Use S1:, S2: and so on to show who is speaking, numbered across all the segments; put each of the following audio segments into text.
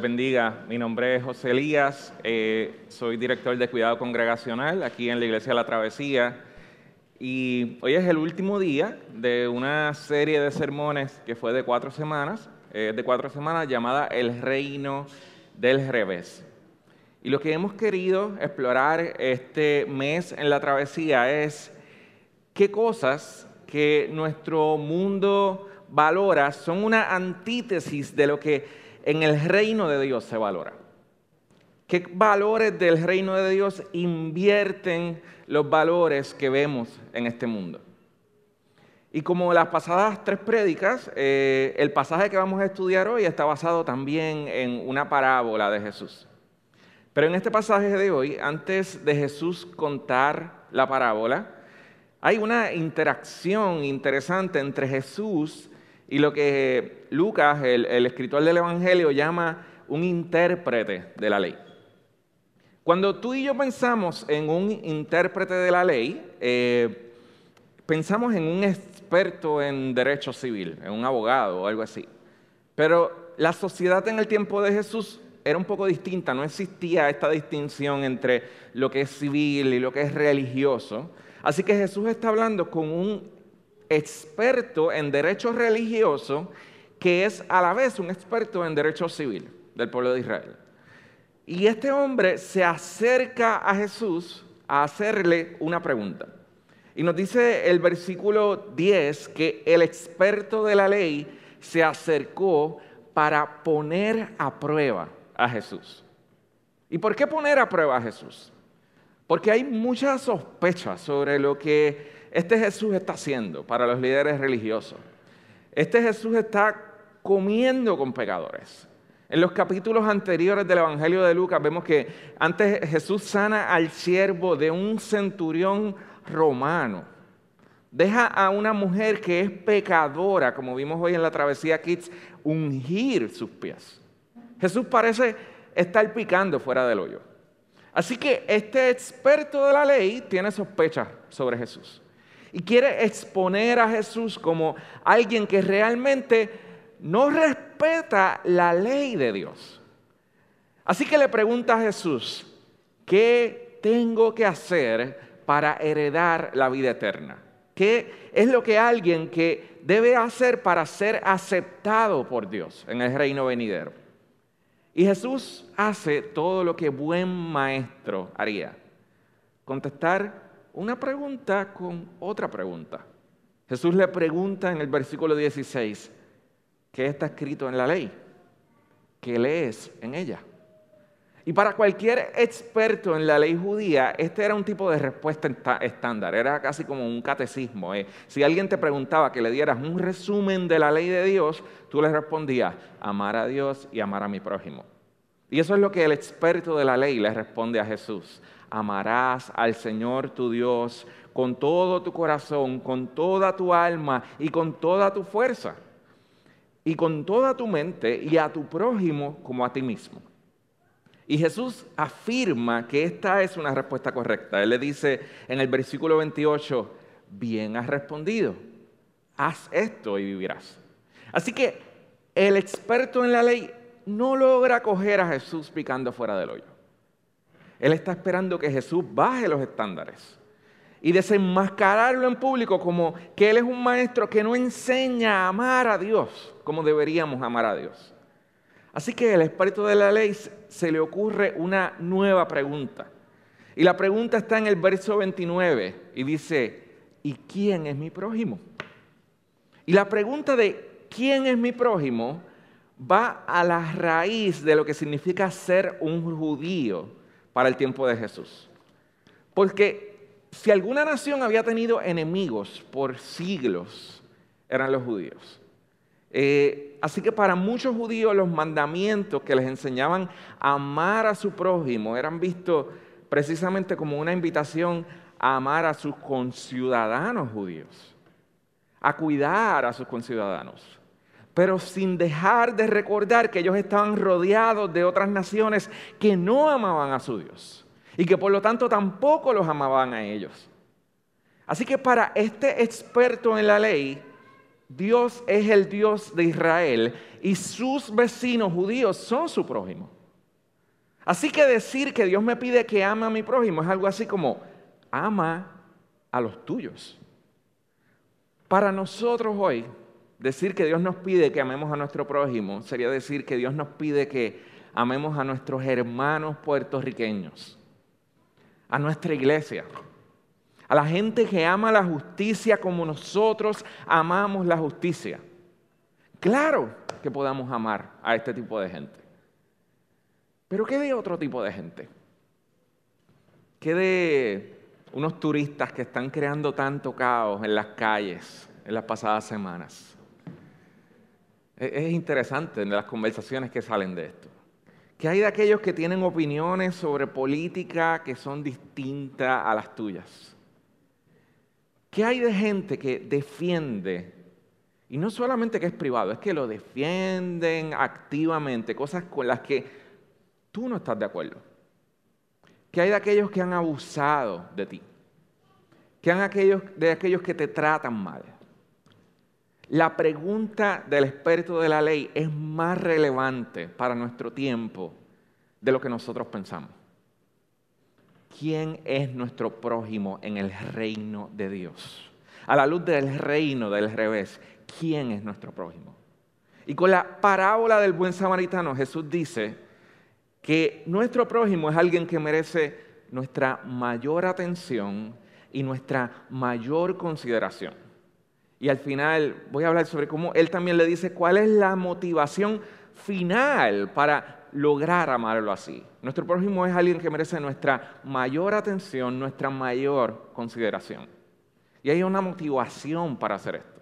S1: Bendiga. Mi nombre es José Elías, eh, soy director de cuidado congregacional aquí en la Iglesia de la Travesía. Y hoy es el último día de una serie de sermones que fue de cuatro semanas, eh, de cuatro semanas llamada El Reino del Revés. Y lo que hemos querido explorar este mes en la travesía es qué cosas que nuestro mundo valora son una antítesis de lo que en el reino de Dios se valora. ¿Qué valores del reino de Dios invierten los valores que vemos en este mundo? Y como las pasadas tres prédicas, eh, el pasaje que vamos a estudiar hoy está basado también en una parábola de Jesús. Pero en este pasaje de hoy, antes de Jesús contar la parábola, hay una interacción interesante entre Jesús y lo que Lucas, el, escritor del Evangelio, llama un intérprete de la ley. Cuando tú y yo pensamos en un intérprete de la ley, eh, pensamos en un experto en derecho civil, en un abogado o algo así. Pero la sociedad en el tiempo de Jesús era un poco distinta, no existía esta distinción entre lo que es civil y lo que es religioso. Así que Jesús está hablando con un experto en derecho religioso que es a la vez un experto en derecho civil del pueblo de Israel. Y este hombre se acerca a Jesús a hacerle una pregunta. Y nos dice el versículo 10 que el experto de la ley se acercó para poner a prueba a Jesús. ¿Y por qué poner a prueba a Jesús? Porque hay muchas sospechas sobre lo que este Jesús está haciendo para los líderes religiosos. Este Jesús está comiendo con pecadores. En los capítulos anteriores del Evangelio de Lucas vemos que antes Jesús sana al siervo de un centurión romano. Deja a una mujer que es pecadora, como vimos hoy en la travesía Kids, ungir sus pies. Jesús parece estar picando fuera del hoyo. Así que este experto de la ley tiene sospechas sobre Jesús y quiere exponer a Jesús como alguien que realmente no respeta la ley de Dios. Así que le pregunta a Jesús, ¿qué tengo que hacer para heredar la vida eterna? ¿Qué es lo que alguien que debe hacer para ser aceptado por Dios en el reino venidero? Y Jesús hace todo lo que buen maestro haría. Contestar una pregunta con otra pregunta. Jesús le pregunta en el versículo 16, ¿qué está escrito en la ley? ¿Qué lees en ella? Y para cualquier experto en la ley judía, este era un tipo de respuesta estándar, era casi como un catecismo. ¿eh? Si alguien te preguntaba que le dieras un resumen de la ley de Dios, tú le respondías, amar a Dios y amar a mi prójimo. Y eso es lo que el experto de la ley le responde a Jesús amarás al Señor tu Dios con todo tu corazón, con toda tu alma y con toda tu fuerza, y con toda tu mente y a tu prójimo como a ti mismo. Y Jesús afirma que esta es una respuesta correcta. Él le dice en el versículo 28, bien has respondido, haz esto y vivirás. Así que el experto en la ley no logra coger a Jesús picando fuera del hoyo. Él está esperando que Jesús baje los estándares y desenmascararlo en público como que Él es un maestro que no enseña a amar a Dios como deberíamos amar a Dios. Así que el experto de la ley se le ocurre una nueva pregunta. Y la pregunta está en el verso 29 y dice, ¿y quién es mi prójimo? Y la pregunta de quién es mi prójimo va a la raíz de lo que significa ser un judío para el tiempo de Jesús. Porque si alguna nación había tenido enemigos por siglos, eran los judíos. Eh, así que para muchos judíos los mandamientos que les enseñaban a amar a su prójimo eran vistos precisamente como una invitación a amar a sus conciudadanos judíos, a cuidar a sus conciudadanos, pero sin dejar de recordar que ellos estaban rodeados de otras naciones que no amaban a su Dios y que por lo tanto tampoco los amaban a ellos. Así que para este experto en la ley, Dios es el Dios de Israel y sus vecinos judíos son su prójimo. Así que decir que Dios me pide que ame a mi prójimo es algo así como ama a los tuyos. Para nosotros hoy, decir que Dios nos pide que amemos a nuestro prójimo sería decir que Dios nos pide que amemos a nuestros hermanos puertorriqueños, a nuestra iglesia, a la gente que ama la justicia como nosotros amamos la justicia. Claro que podamos amar a este tipo de gente. Pero ¿qué de otro tipo de gente? ¿Qué de unos turistas que están creando tanto caos en las calles en las pasadas semanas? Es interesante en las conversaciones que salen de esto. Que hay de aquellos que tienen opiniones sobre política que son distintas a las tuyas. ¿Qué hay de gente que defiende? Y no solamente que es privado, es que lo defienden activamente, cosas con las que tú no estás de acuerdo. ¿Qué hay de aquellos que han abusado de ti? ¿Qué hay aquellos, de aquellos que te tratan mal? La pregunta del experto de la ley es más relevante para nuestro tiempo de lo que nosotros pensamos. ¿quién es nuestro prójimo en el reino de Dios? A la luz del reino del revés, ¿quién es nuestro prójimo? Y con la parábola del buen samaritano, Jesús dice que nuestro prójimo es alguien que merece nuestra mayor atención y nuestra mayor consideración. Y al final voy a hablar sobre cómo él también le dice cuál es la motivación final para lograr amarlo así. Nuestro prójimo es alguien que merece nuestra mayor atención, nuestra mayor consideración. Y hay una motivación para hacer esto.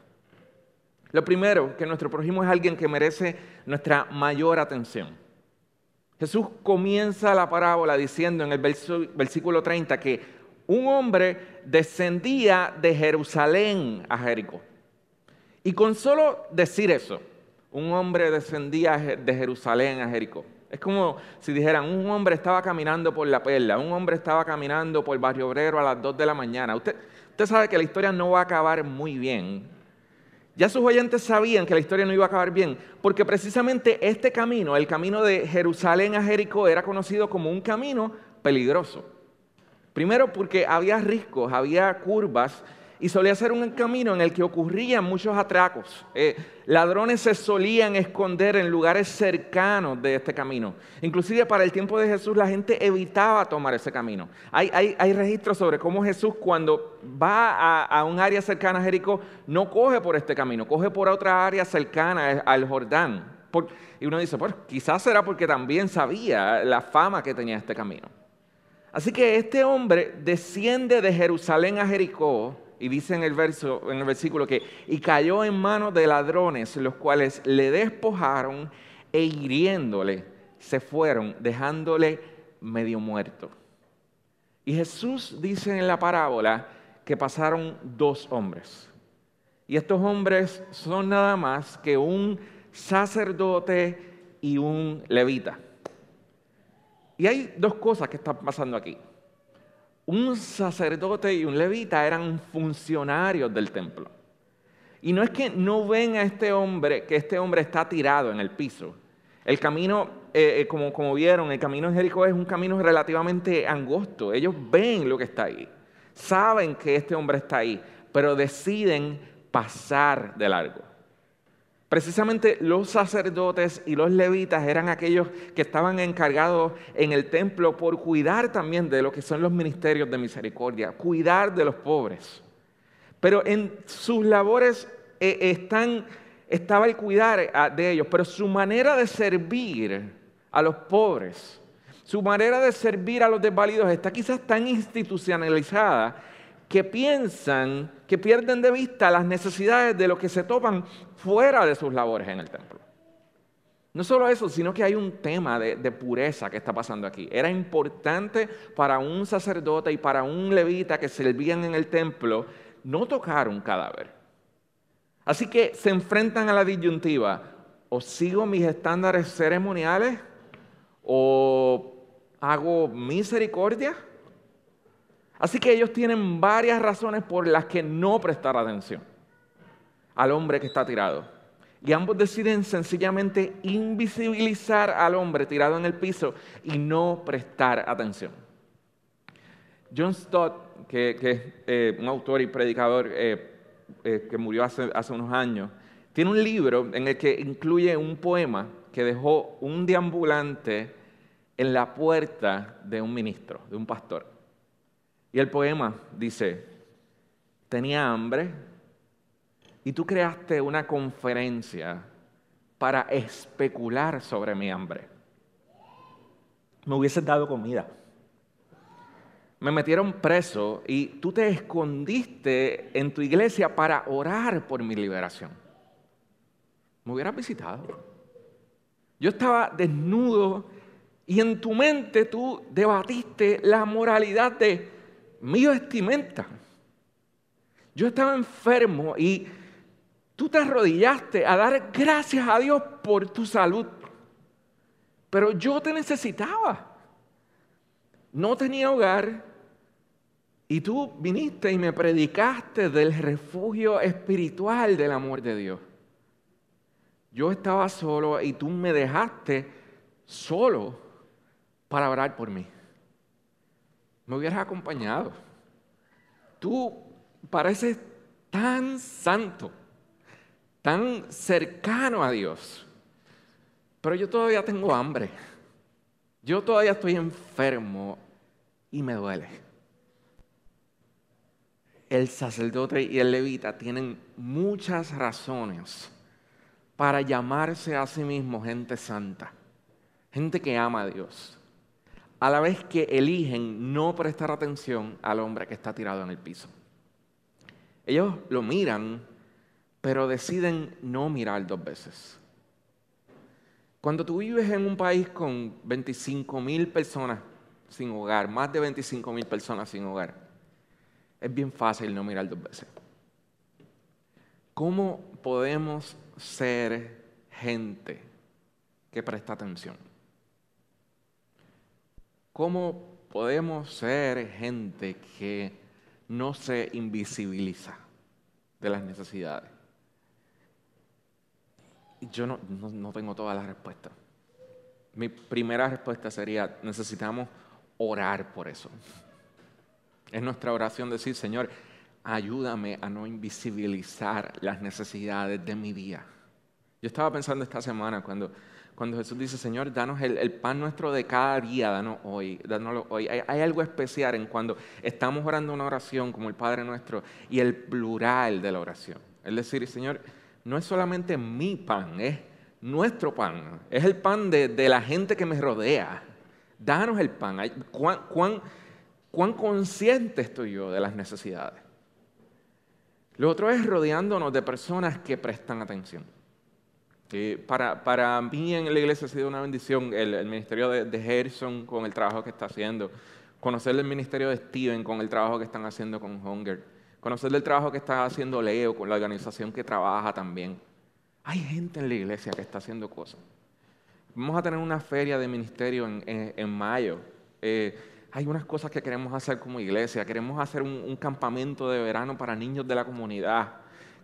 S1: Lo primero, que nuestro prójimo es alguien que merece nuestra mayor atención. Jesús comienza la parábola diciendo en el versículo 30 que un hombre descendía de Jerusalén a Jericó. Y con solo decir eso, un hombre descendía de Jerusalén a Jericó. Es como si dijeran, un hombre estaba caminando por la perla, un hombre estaba caminando por Barrio Obrero a las 2 de la mañana. Usted, usted sabe que la historia no va a acabar muy bien. Ya sus oyentes sabían que la historia no iba a acabar bien, porque precisamente este camino, el camino de Jerusalén a Jericó, era conocido como un camino peligroso. Primero porque había riscos, había curvas y solía ser un camino en el que ocurrían muchos atracos. Eh, ladrones se solían esconder en lugares cercanos de este camino. Inclusive para el tiempo de Jesús la gente evitaba tomar ese camino. Hay, hay, registros sobre cómo Jesús cuando va a, un área cercana a Jericó no coge por este camino, coge por otra área cercana al Jordán. y uno dice, pues quizás será porque también sabía la fama que tenía este camino. Así que este hombre desciende de Jerusalén a Jericó y dice en el, verso, en el versículo que, y cayó en manos de ladrones, los cuales le despojaron e hiriéndole, se fueron, dejándole medio muerto. Y Jesús dice en la parábola que pasaron dos hombres. Y estos hombres son nada más que un sacerdote y un levita. Y hay dos cosas que están pasando aquí un sacerdote y un levita eran funcionarios del templo. Y no es que no ven a este hombre, que este hombre está tirado en el piso. El camino, eh, eh, como, como vieron, el camino en Jericó es un camino relativamente angosto. Ellos ven lo que está ahí, saben que este hombre está ahí, pero deciden pasar de largo. Precisamente los sacerdotes y los levitas eran aquellos que estaban encargados en el templo por cuidar también de lo que son los ministerios de misericordia, cuidar de los pobres. Pero en sus labores eh, están, estaba el cuidar eh, de ellos, pero su manera de servir a los pobres, su manera de servir a los desvalidos está quizás tan institucionalizada que piensan que pierden de vista las necesidades de los que se topan fuera de sus labores en el templo. No solo eso, sino que hay un tema de, pureza que está pasando aquí. Era importante para un sacerdote y para un levita que servían en el templo no tocar un cadáver. Así que se enfrentan a la disyuntiva, o sigo mis estándares ceremoniales o hago misericordia. Así que ellos tienen varias razones por las que no prestar atención al hombre que está tirado. Y ambos deciden sencillamente invisibilizar al hombre tirado en el piso y no prestar atención. John Stott, que, es eh, un autor y predicador eh, eh, que murió hace, hace unos años, tiene un libro en el que incluye un poema que dejó un deambulante en la puerta de un ministro, de un pastor. Y el poema dice, tenía hambre, y tú creaste una conferencia para especular sobre mi hambre. Me hubieses dado comida. Me metieron preso y tú te escondiste en tu iglesia para orar por mi liberación. Me hubieras visitado. Yo estaba desnudo y en tu mente tú debatiste la moralidad de mi vestimenta. Yo estaba enfermo y Tú te arrodillaste a dar gracias a Dios por tu salud. Pero yo te necesitaba. No tenía hogar. Y tú viniste y me predicaste del refugio espiritual del amor de Dios. Yo estaba solo y tú me dejaste solo para orar por mí. Me hubieras acompañado. Tú pareces tan santo tan cercano a Dios. Pero yo todavía tengo hambre. Yo todavía estoy enfermo y me duele. El sacerdote y el levita tienen muchas razones para llamarse a sí mismos gente santa, gente que ama a Dios, a la vez que eligen no prestar atención al hombre que está tirado en el piso. Ellos lo miran pero deciden no mirar dos veces. Cuando tú vives en un país con 25 mil personas sin hogar, más de 25 mil personas sin hogar, es bien fácil no mirar dos veces. ¿Cómo podemos ser gente que presta atención? ¿Cómo podemos ser gente que no se invisibiliza de las necesidades? yo no, no, tengo todas las respuestas. Mi primera respuesta sería, necesitamos orar por eso. Es nuestra oración decir, Señor, ayúdame a no invisibilizar las necesidades de mi día. Yo estaba pensando esta semana cuando, cuando Jesús dice, Señor, danos el, pan nuestro de cada día, danos hoy, danoslo hoy. Hay, algo especial en cuando estamos orando una oración como el Padre nuestro y el plural de la oración. Es decir, Señor, no es solamente mi pan, es nuestro pan, es el pan de, la gente que me rodea. Danos el pan. ¿Cuán, cuán, cuán consciente estoy yo de las necesidades? Lo otro es rodeándonos de personas que prestan atención. Para, para, mí en la iglesia ha sido una bendición el, ministerio de, de, Gerson con el trabajo que está haciendo, conocer el ministerio de Steven con el trabajo que están haciendo con Hunger conocer el trabajo que está haciendo Leo con la organización que trabaja también. Hay gente en la iglesia que está haciendo cosas. Vamos a tener una feria de ministerio en, mayo. Eh, hay unas cosas que queremos hacer como iglesia. Queremos hacer un, campamento de verano para niños de la comunidad.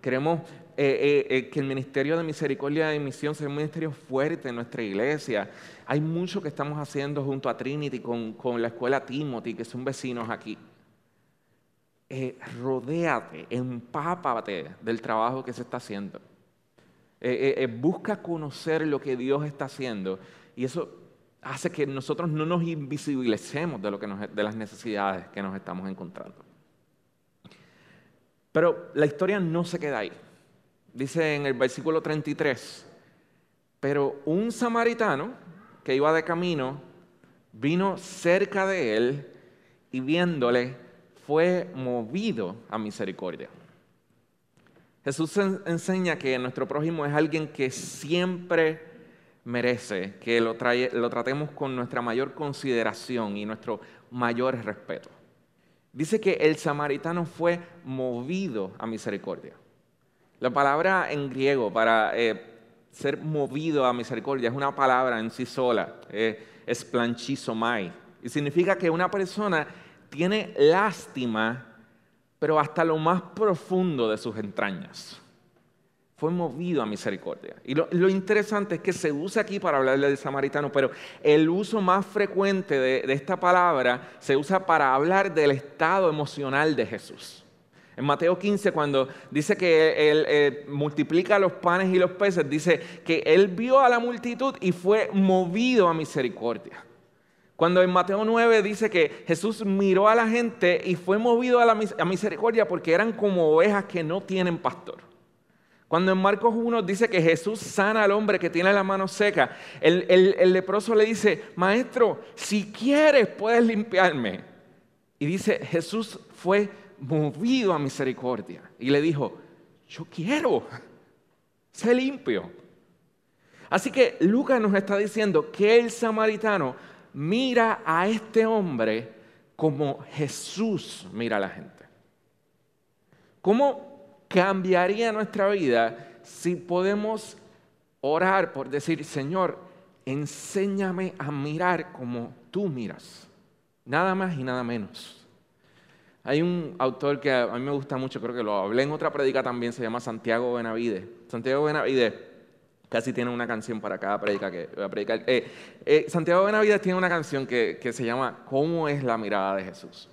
S1: Queremos eh, eh, que el Ministerio de Misericordia y Misión sea un ministerio fuerte en nuestra iglesia. Hay mucho que estamos haciendo junto a Trinity con, con la escuela Timothy, que son vecinos aquí eh, rodéate, empápate del trabajo que se está haciendo. Eh, eh, eh, busca conocer lo que Dios está haciendo y eso hace que nosotros no nos invisibilicemos de, lo que de las necesidades que nos estamos encontrando. Pero la historia no se queda ahí. Dice en el versículo 33, pero un samaritano que iba de camino vino cerca de él y viéndole fue movido a misericordia. Jesús enseña que nuestro prójimo es alguien que siempre merece que lo, lo tratemos con nuestra mayor consideración y nuestro mayor respeto. Dice que el samaritano fue movido a misericordia. La palabra en griego para eh, ser movido a misericordia es una palabra en sí sola, eh, es planchizomai, y significa que una persona tiene lástima, pero hasta lo más profundo de sus entrañas. Fue movido a misericordia. Y lo, interesante es que se usa aquí para hablar del samaritano, pero el uso más frecuente de esta palabra se usa para hablar del estado emocional de Jesús. En Mateo 15, cuando dice que él eh, multiplica los panes y los peces, dice que él vio a la multitud y fue movido a misericordia. Cuando en Mateo 9 dice que Jesús miró a la gente y fue movido a la misericordia porque eran como ovejas que no tienen pastor. Cuando en Marcos 1 dice que Jesús sana al hombre que tiene la mano seca, el, leproso le dice, maestro, si quieres puedes limpiarme. Y dice, Jesús fue movido a misericordia y le dijo, yo quiero, sé limpio. Así que Lucas nos está diciendo que el samaritano mira a este hombre como Jesús mira a la gente. ¿Cómo cambiaría nuestra vida si podemos orar por decir, Señor, enséñame a mirar como tú miras? Nada más y nada menos. Hay un autor que a mí me gusta mucho, creo que lo hablé en otra predica también, se llama Santiago Benavide. Santiago Benavide casi tiene una canción para cada predica que voy a predicar. Eh, eh, Santiago Benavides tiene una canción que, se llama ¿Cómo es la mirada de Jesús?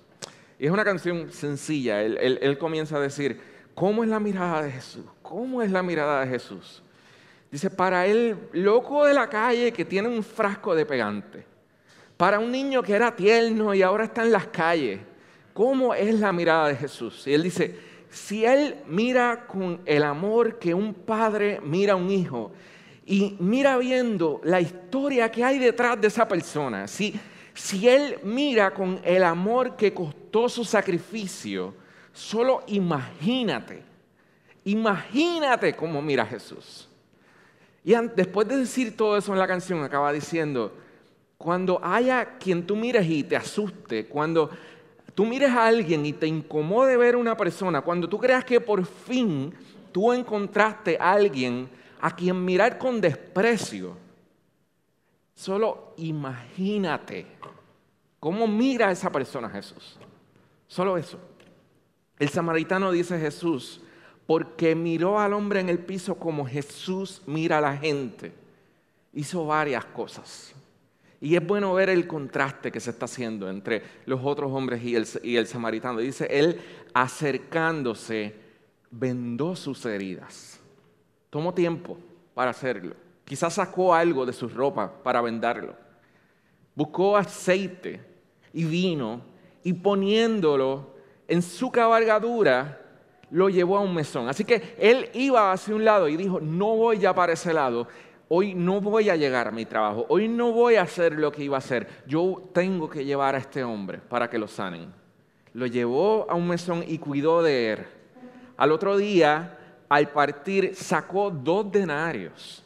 S1: Y es una canción sencilla. Él comienza a decir, ¿cómo es la mirada de Jesús? ¿Cómo es la mirada de Jesús? Dice, para el loco de la calle que tiene un frasco de pegante, para un niño que era tierno y ahora está en las calles, ¿Cómo es la mirada de Jesús? Y él dice, si él mira con el amor que un padre mira a un hijo y mira viendo la historia que hay detrás de esa persona, si, si él mira con el amor que costó su sacrificio, solo imagínate, imagínate cómo mira Jesús. Y después de decir todo eso en la canción, acaba diciendo, cuando haya quien tú mires y te asuste, cuando tú mires a alguien y te incomode ver una persona, cuando tú creas que por fin tú encontraste a alguien a quien mirar con desprecio, solo imagínate cómo mira a esa persona Jesús. Solo eso. El samaritano dice Jesús, porque miró al hombre en el piso como Jesús mira a la gente. Hizo varias cosas. Y es bueno ver el contraste que se está haciendo entre los otros hombres y el, y el samaritano. Dice, él acercándose vendó sus heridas. Tomó tiempo para hacerlo. Quizás sacó algo de su ropa para vendarlo. Buscó aceite y vino y poniéndolo en su cabalgadura, lo llevó a un mesón. Así que él iba hacia un lado y dijo, no voy ya para ese lado hoy no voy a llegar a mi trabajo, hoy no voy a hacer lo que iba a hacer, yo tengo que llevar a este hombre para que lo sanen. Lo llevó a un mesón y cuidó de él. Al otro día, al partir, sacó dos denarios.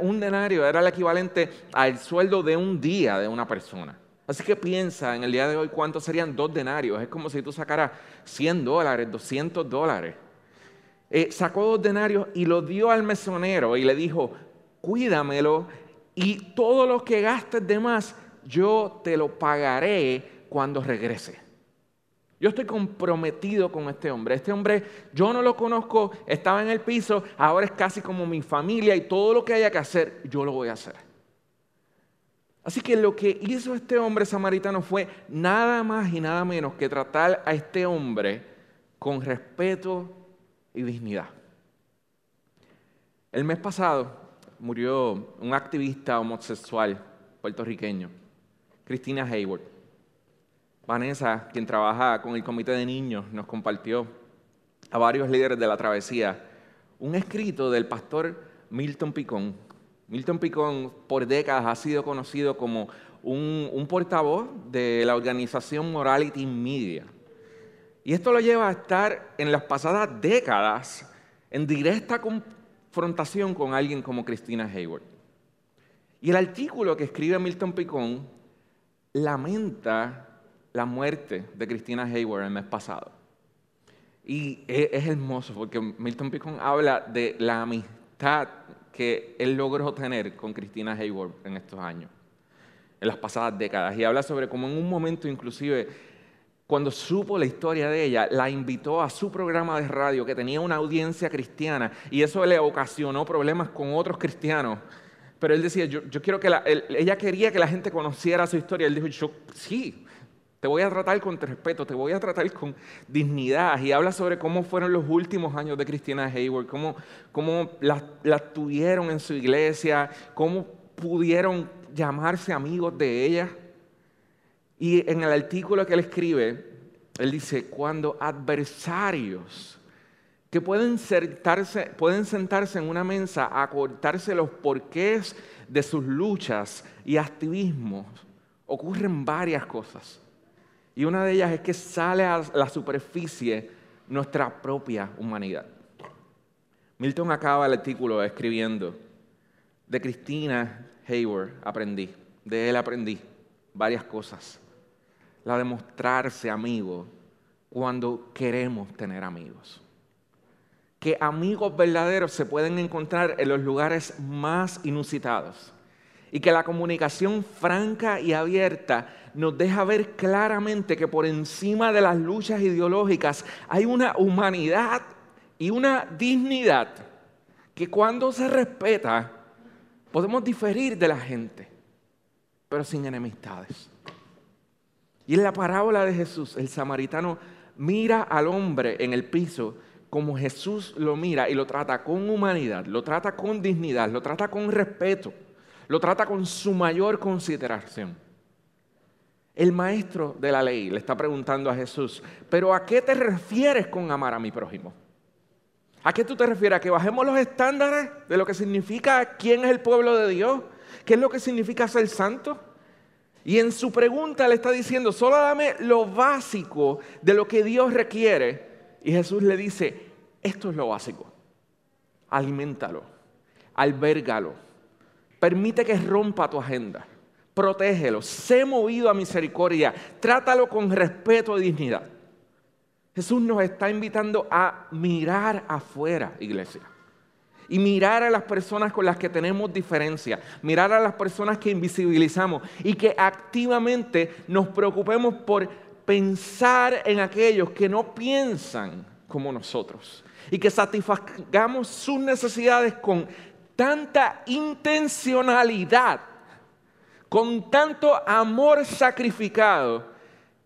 S1: Un denario era el equivalente al sueldo de un día de una persona. Así que piensa en el día de hoy cuántos serían dos denarios. Es como si tú sacaras 100 dólares, 200 dólares. Eh, sacó dos denarios y lo dio al mesonero y le dijo, cuídamelo y todo lo que gastes de más, yo te lo pagaré cuando regrese. Yo estoy comprometido con este hombre. Este hombre, yo no lo conozco, estaba en el piso, ahora es casi como mi familia y todo lo que haya que hacer, yo lo voy a hacer. Así que lo que hizo este hombre samaritano fue nada más y nada menos que tratar a este hombre con respeto y dignidad. El mes pasado murió un activista homosexual puertorriqueño, Cristina Hayward. Vanessa, quien trabaja con el comité de niños, nos compartió a varios líderes de la travesía un escrito del pastor Milton Picón. Milton Picón por décadas ha sido conocido como un, portavoz de la organización Morality Media. Y esto lo lleva a estar en las pasadas décadas en directa confrontación con alguien como Christina Hayward. Y el artículo que escribe Milton Picón lamenta la muerte de Christina Hayward el mes pasado. Y e, es, hermoso porque Milton Picón habla de la amistad que él logró tener con Christina Hayward en estos años, en las pasadas décadas. Y habla sobre cómo en un momento inclusive, cuando supo la historia de ella, la invitó a su programa de radio que tenía una audiencia cristiana y eso le ocasionó problemas con otros cristianos pero él decía, yo, quiero que la, ella quería que la gente conociera su historia. Él dijo, yo sí, te voy a tratar con respeto, te voy a tratar con dignidad. Y habla sobre cómo fueron los últimos años de Cristina Hayward, cómo, cómo la, tuvieron en su iglesia, cómo pudieron llamarse amigos de ella. Y en el artículo que él escribe, él dice, cuando adversarios que pueden sentarse, pueden sentarse en una mesa a cortarse los porqués de sus luchas y activismos. Ocurren varias cosas. Y una de ellas es que sale a la superficie nuestra propia humanidad. Milton acaba el artículo escribiendo, de Cristina Hayward aprendí, de él aprendí varias cosas. La de mostrarse amigo cuando queremos tener amigos que amigos verdaderos se pueden encontrar en los lugares más inusitados y que la comunicación franca y abierta nos deja ver claramente que por encima de las luchas ideológicas hay una humanidad y una dignidad que cuando se respeta podemos diferir de la gente, pero sin enemistades. Y en la parábola de Jesús, el samaritano mira al hombre en el piso como Jesús lo mira y lo trata con humanidad, lo trata con dignidad, lo trata con respeto, lo trata con su mayor consideración. El maestro de la ley le está preguntando a Jesús, pero ¿a qué te refieres con amar a mi prójimo? ¿A qué tú te refieres? ¿A que bajemos los estándares de lo que significa quién es el pueblo de Dios? ¿Qué es lo que significa ser santo? Y en su pregunta le está diciendo, solo dame lo básico de lo que Dios requiere y Jesús le dice, esto es lo básico. Aliméntalo, albérgalo, permite que rompa tu agenda, protégelo, sé movido a misericordia, trátalo con respeto y dignidad. Jesús nos está invitando a mirar afuera, iglesia. Y mirar a las personas con las que tenemos diferencia, mirar a las personas que invisibilizamos. Y que activamente nos preocupemos por pensar en aquellos que no piensan como nosotros. Y que satisfagamos sus necesidades con tanta intencionalidad, con tanto amor sacrificado,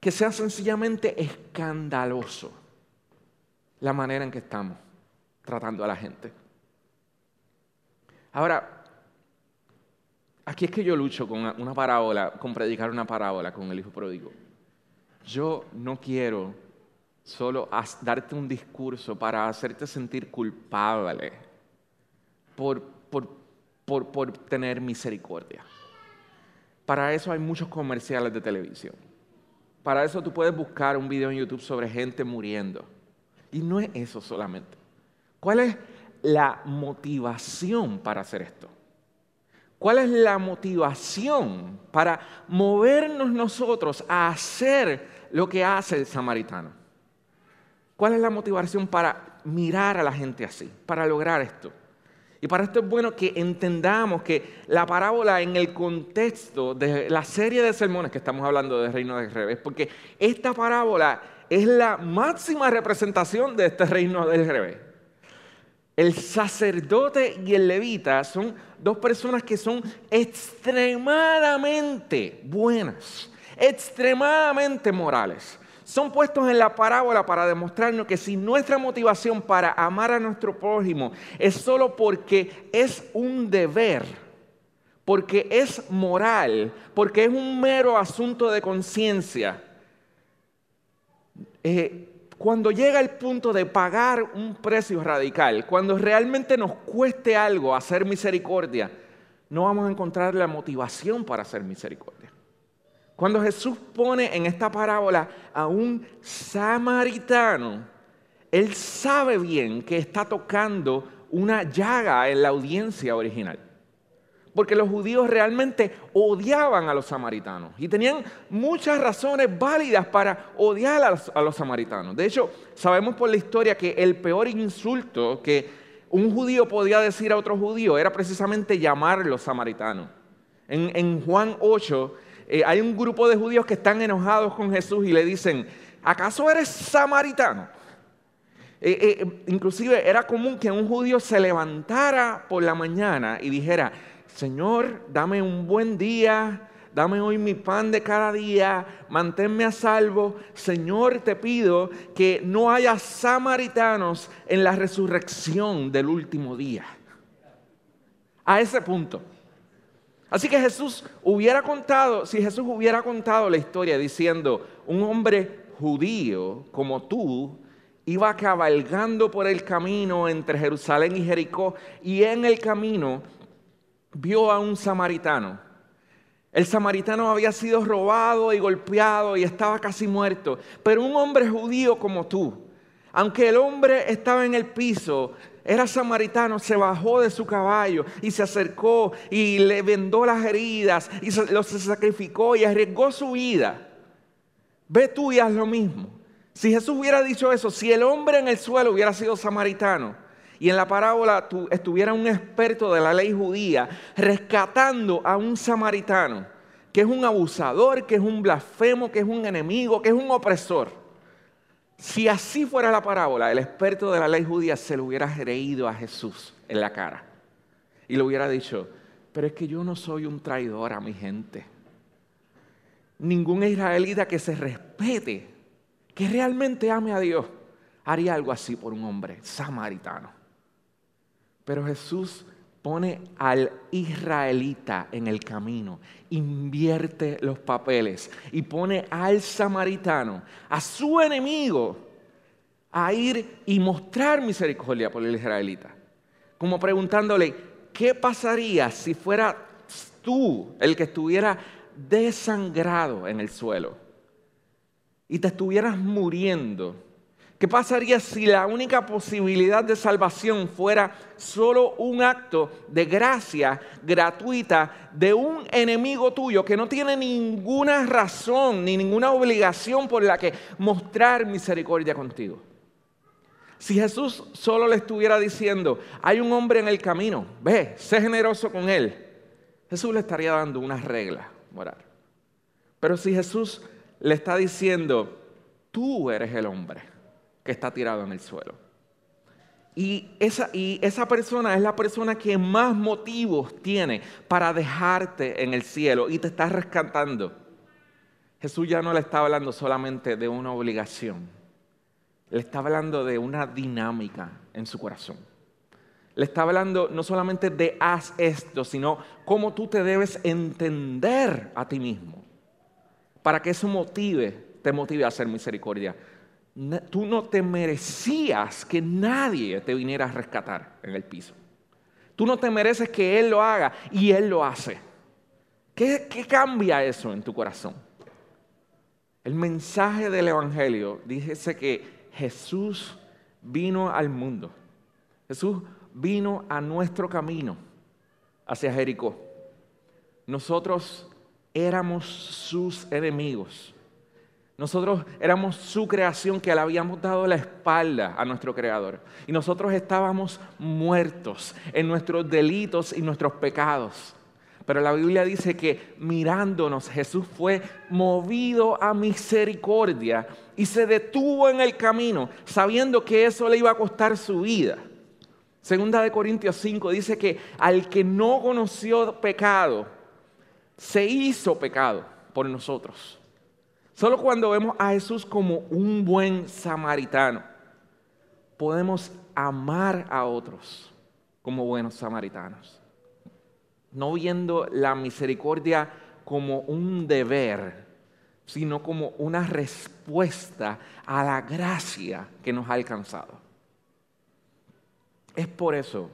S1: que sea sencillamente escandaloso la manera en que estamos tratando a la gente. Ahora, aquí es que yo lucho con una parábola, con predicar una parábola con el hijo pródigo. Yo no quiero solo darte un discurso para hacerte sentir culpable por, por, tener misericordia. Para eso hay muchos comerciales de televisión. Para eso tú puedes buscar un video en YouTube sobre gente muriendo. Y no es eso solamente. ¿Cuál es la motivación para hacer esto? ¿Cuál es la motivación para movernos nosotros a hacer lo que hace el samaritano? ¿Cuál es la motivación para mirar a la gente así, para lograr esto? Y para esto es bueno que entendamos que la parábola en el contexto de la serie de sermones que estamos hablando del reino del revés, porque esta parábola es la máxima representación de este reino del revés. El sacerdote y el levita son dos personas que son extremadamente buenas, extremadamente morales. Son puestos en la parábola para demostrarnos que si nuestra motivación para amar a nuestro prójimo es solo porque es un deber, porque es moral, porque es un mero asunto de conciencia, eh, cuando llega el punto de pagar un precio radical, cuando realmente nos cueste algo hacer misericordia, no vamos a encontrar la motivación para hacer misericordia. Cuando Jesús pone en esta parábola a un samaritano, él sabe bien que está tocando una llaga en la audiencia original. Porque los judíos realmente odiaban a los samaritanos y tenían muchas razones válidas para odiar a los, samaritanos. De hecho, sabemos por la historia que el peor insulto que un judío podía decir a otro judío era precisamente llamarlos samaritanos. En, Juan 8 eh, hay un grupo de judíos que están enojados con Jesús y le dicen, ¿acaso eres samaritano? Eh, eh, inclusive era común que un judío se levantara por la mañana y dijera, Señor, dame un buen día, dame hoy mi pan de cada día, manténme a salvo. Señor, te pido que no haya samaritanos en la resurrección del último día. A ese punto. Así que Jesús hubiera contado, si Jesús hubiera contado la historia diciendo, un hombre judío como tú iba cabalgando por el camino entre Jerusalén y Jericó y en el camino vio a un samaritano. El samaritano había sido robado y golpeado y estaba casi muerto, pero un hombre judío como tú, aunque el hombre estaba en el piso, era samaritano, se bajó de su caballo y se acercó y le vendó las heridas y se, lo, sacrificó y arriesgó su vida. Ve tú y haz lo mismo. Si Jesús hubiera dicho eso, si el hombre en el suelo hubiera sido samaritano y en la parábola estuviera un experto de la ley judía rescatando a un samaritano, que es un abusador, que es un blasfemo, que es un enemigo, que es un opresor. Si así fuera la parábola, el experto de la ley judía se lo hubiera reído a Jesús en la cara y le hubiera dicho, pero es que yo no soy un traidor a mi gente. Ningún israelita que se respete que realmente ame a Dios, haría algo así por un hombre samaritano. Pero Jesús pone al israelita en el camino, invierte los papeles y pone al samaritano, a su enemigo, a ir y mostrar misericordia por el israelita. Como preguntándole, ¿qué pasaría si fuera tú el que estuviera desangrado en el suelo? y te estuvieras muriendo, ¿qué pasaría si la única posibilidad de salvación fuera solo un acto de gracia gratuita de un enemigo tuyo que no tiene ninguna razón ni ninguna obligación por la que mostrar misericordia contigo? Si Jesús solo le estuviera diciendo, hay un hombre en el camino, ve, sé generoso con él, Jesús le estaría dando una regla moral. Pero si Jesús le está diciendo, tú eres el hombre que está tirado en el suelo. Y esa, y esa persona es la persona que más motivos tiene para dejarte en el cielo y te está rescatando. Jesús ya no le está hablando solamente de una obligación, le está hablando de una dinámica en su corazón. Le está hablando no solamente de haz esto, sino cómo tú te debes entender a ti mismo para que eso motive, te motive a hacer misericordia. Tú no te merecías que nadie te viniera a rescatar en el piso. Tú no te mereces que Él lo haga y Él lo hace. ¿Qué, qué cambia eso en tu corazón? El mensaje del Evangelio dice que Jesús vino al mundo. Jesús vino a nuestro camino hacia Jericó. Nosotros éramos sus enemigos. Nosotros éramos su creación que le habíamos dado la espalda a nuestro Creador. Y nosotros estábamos muertos en nuestros delitos y nuestros pecados. Pero la Biblia dice que mirándonos Jesús fue movido a misericordia y se detuvo en el camino sabiendo que eso le iba a costar su vida. Segunda de Corintios 5 dice que al que no conoció pecado, se hizo pecado por nosotros. Solo cuando vemos a Jesús como un buen samaritano, podemos amar a otros como buenos samaritanos. No viendo la misericordia como un deber, sino como una respuesta a la gracia que nos ha alcanzado. Es por eso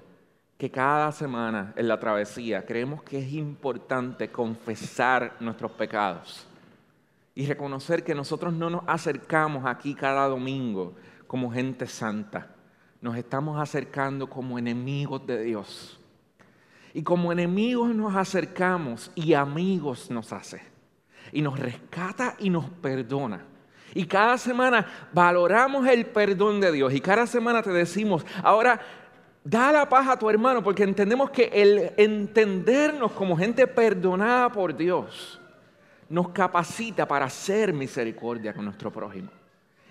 S1: que cada semana en la travesía creemos que es importante confesar nuestros pecados y reconocer que nosotros no nos acercamos aquí cada domingo como gente santa, nos estamos acercando como enemigos de Dios. Y como enemigos nos acercamos y amigos nos hace. Y nos rescata y nos perdona. Y cada semana valoramos el perdón de Dios. Y cada semana te decimos, ahora da la paz a tu hermano, porque entendemos que el entendernos como gente perdonada por Dios nos capacita para hacer misericordia con nuestro prójimo.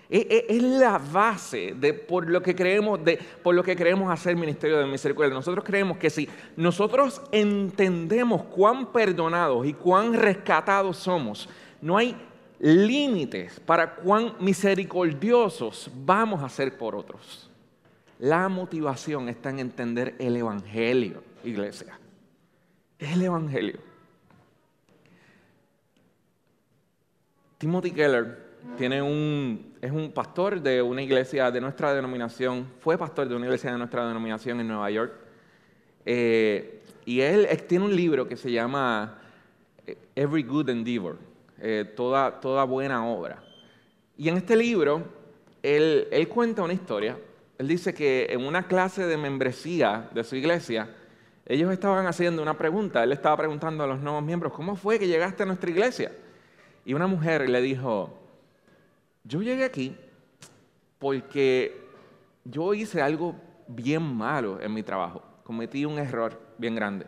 S1: Es, la base de por lo que creemos de por lo que creemos hacer ministerio de misericordia. Nosotros creemos que si nosotros entendemos cuán perdonados y cuán rescatados somos, no hay límites para cuán misericordiosos vamos a ser por otros. La motivación está en entender el evangelio, iglesia. El evangelio. Timothy Keller tiene un, es un pastor de una iglesia de nuestra denominación, fue pastor de una iglesia de nuestra denominación en Nueva York. Eh, y él tiene un libro que se llama eh, Every Good Endeavor, eh, toda, toda buena obra. Y en este libro, él, él cuenta una historia. Él dice que en una clase de membresía de su iglesia, ellos estaban haciendo una pregunta. Él estaba preguntando a los nuevos miembros, ¿cómo fue que llegaste a nuestra iglesia? Y una mujer le dijo, yo llegué aquí porque yo hice algo bien malo en mi trabajo. Cometí un error bien grande.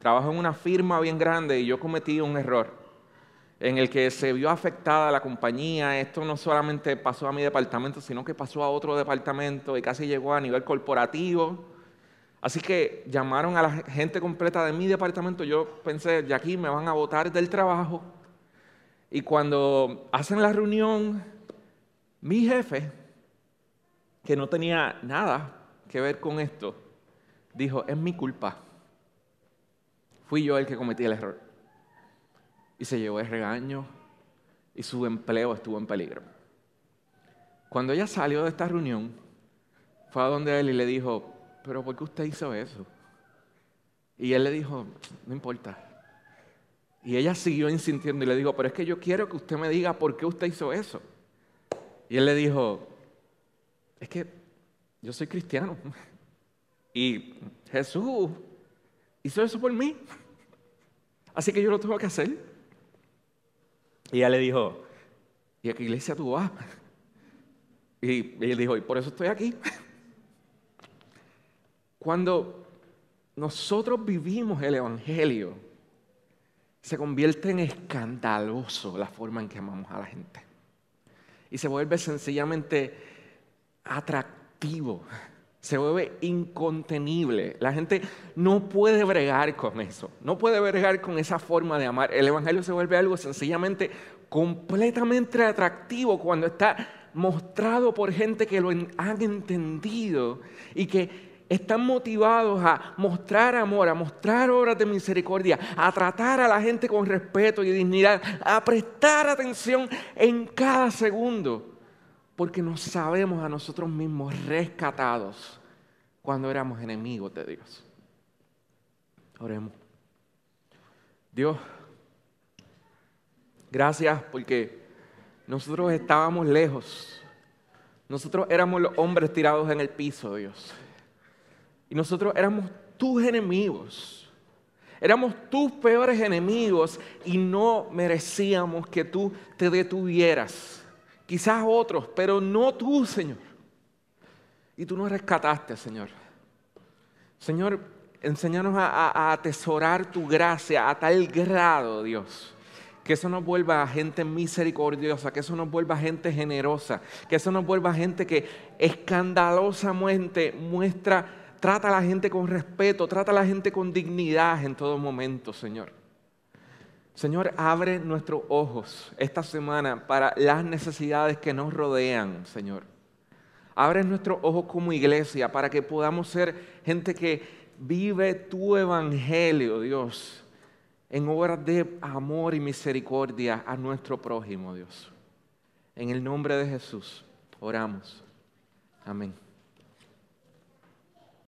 S1: Trabajo en una firma bien grande y yo cometí un error en el que se vio afectada la compañía. Esto no solamente pasó a mi departamento, sino que pasó a otro departamento y casi llegó a nivel corporativo. Así que llamaron a la gente completa de mi departamento. Yo pensé, ya aquí me van a votar del trabajo y cuando hacen la reunión, mi jefe, que no tenía nada que ver con esto, dijo, es mi culpa. Fui yo el que cometí el error. Y se llevó el regaño y su empleo estuvo en peligro. Cuando ella salió de esta reunión, fue a donde él y le dijo, pero ¿por qué usted hizo eso? Y él le dijo, no importa, y ella siguió insistiendo y le dijo, pero es que yo quiero que usted me diga por qué usted hizo eso. Y él le dijo, es que yo soy cristiano. Y Jesús hizo eso por mí. Así que yo lo tengo que hacer. Y ella le dijo, ¿y a qué iglesia tú vas? Y él dijo, y por eso estoy aquí. Cuando nosotros vivimos el Evangelio, se convierte en escandaloso la forma en que amamos a la gente. Y se vuelve sencillamente atractivo, se vuelve incontenible. La gente no puede bregar con eso, no puede bregar con esa forma de amar. El Evangelio se vuelve algo sencillamente completamente atractivo cuando está mostrado por gente que lo han entendido y que están motivados a mostrar amor, a mostrar obras de misericordia, a tratar a la gente con respeto y dignidad, a prestar atención en cada segundo, porque nos sabemos a nosotros mismos rescatados cuando éramos enemigos de Dios. Oremos. Dios, gracias porque nosotros estábamos lejos. Nosotros éramos los hombres tirados en el piso, Dios. Nosotros éramos tus enemigos. Éramos tus peores enemigos y no merecíamos que tú te detuvieras. Quizás otros, pero no tú, Señor. Y tú nos rescataste, Señor. Señor, enséñanos a, a, atesorar tu gracia a tal grado, Dios, que eso nos vuelva a gente misericordiosa, que eso nos vuelva a gente generosa, que eso nos vuelva a gente que escandalosamente muestra Trata a la gente con respeto, trata a la gente con dignidad en todo momento, Señor. Señor, abre nuestros ojos esta semana para las necesidades que nos rodean, Señor. Abre nuestros ojos como iglesia para que podamos ser gente que vive tu evangelio, Dios, en obras de amor y misericordia a nuestro prójimo, Dios. En el nombre de Jesús, oramos. Amén.